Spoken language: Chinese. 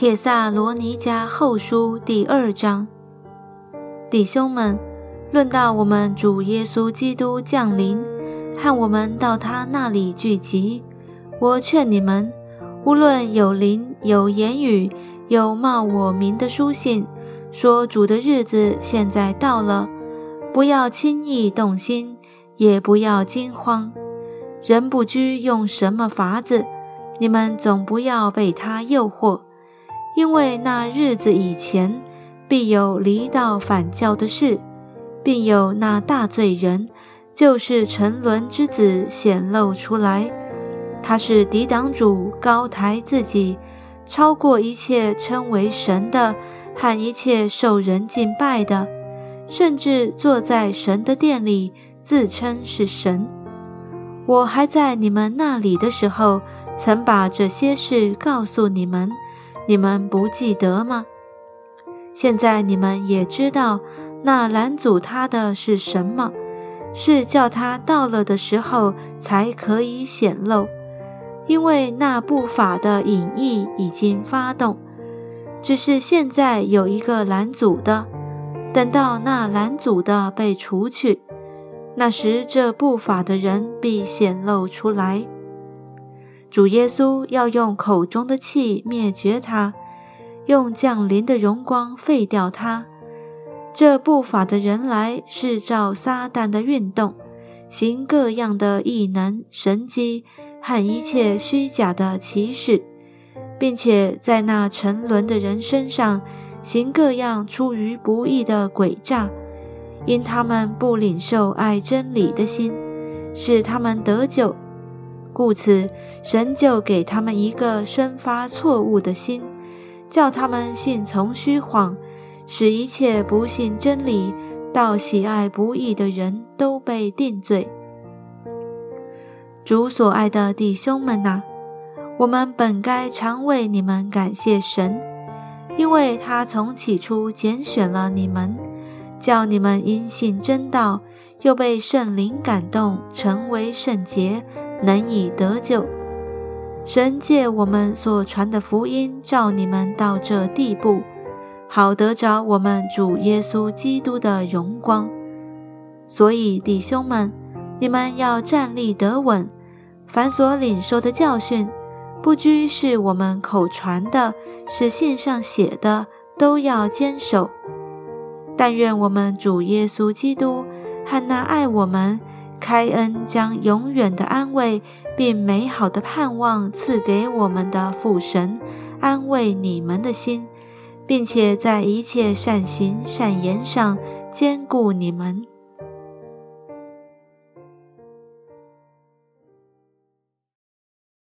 帖萨罗尼迦后书第二章，弟兄们，论到我们主耶稣基督降临，和我们到他那里聚集，我劝你们，无论有灵、有言语、有冒我名的书信，说主的日子现在到了，不要轻易动心，也不要惊慌。人不拘用什么法子，你们总不要被他诱惑。因为那日子以前，必有离道反教的事，并有那大罪人，就是沉沦之子显露出来。他是抵挡主，高抬自己，超过一切称为神的和一切受人敬拜的，甚至坐在神的殿里，自称是神。我还在你们那里的时候，曾把这些事告诉你们。你们不记得吗？现在你们也知道，那拦阻他的是什么？是叫他到了的时候才可以显露，因为那不法的隐意已经发动。只是现在有一个拦阻的，等到那拦阻的被除去，那时这不法的人必显露出来。主耶稣要用口中的气灭绝他，用降临的荣光废掉他。这不法的人来是照撒旦的运动，行各样的异能、神迹和一切虚假的奇事，并且在那沉沦的人身上行各样出于不义的诡诈，因他们不领受爱真理的心，使他们得救。故此，神就给他们一个生发错误的心，叫他们信从虚谎，使一切不信真理、到喜爱不义的人都被定罪。主所爱的弟兄们呐，我们本该常为你们感谢神，因为他从起初拣选了你们，叫你们因信真道，又被圣灵感动，成为圣洁。能以得救，神借我们所传的福音，照你们到这地步，好得着我们主耶稣基督的荣光。所以弟兄们，你们要站立得稳，凡所领受的教训，不拘是我们口传的，是信上写的，都要坚守。但愿我们主耶稣基督和那爱我们。开恩将永远的安慰并美好的盼望赐给我们的父神，安慰你们的心，并且在一切善行善言上兼顾你们。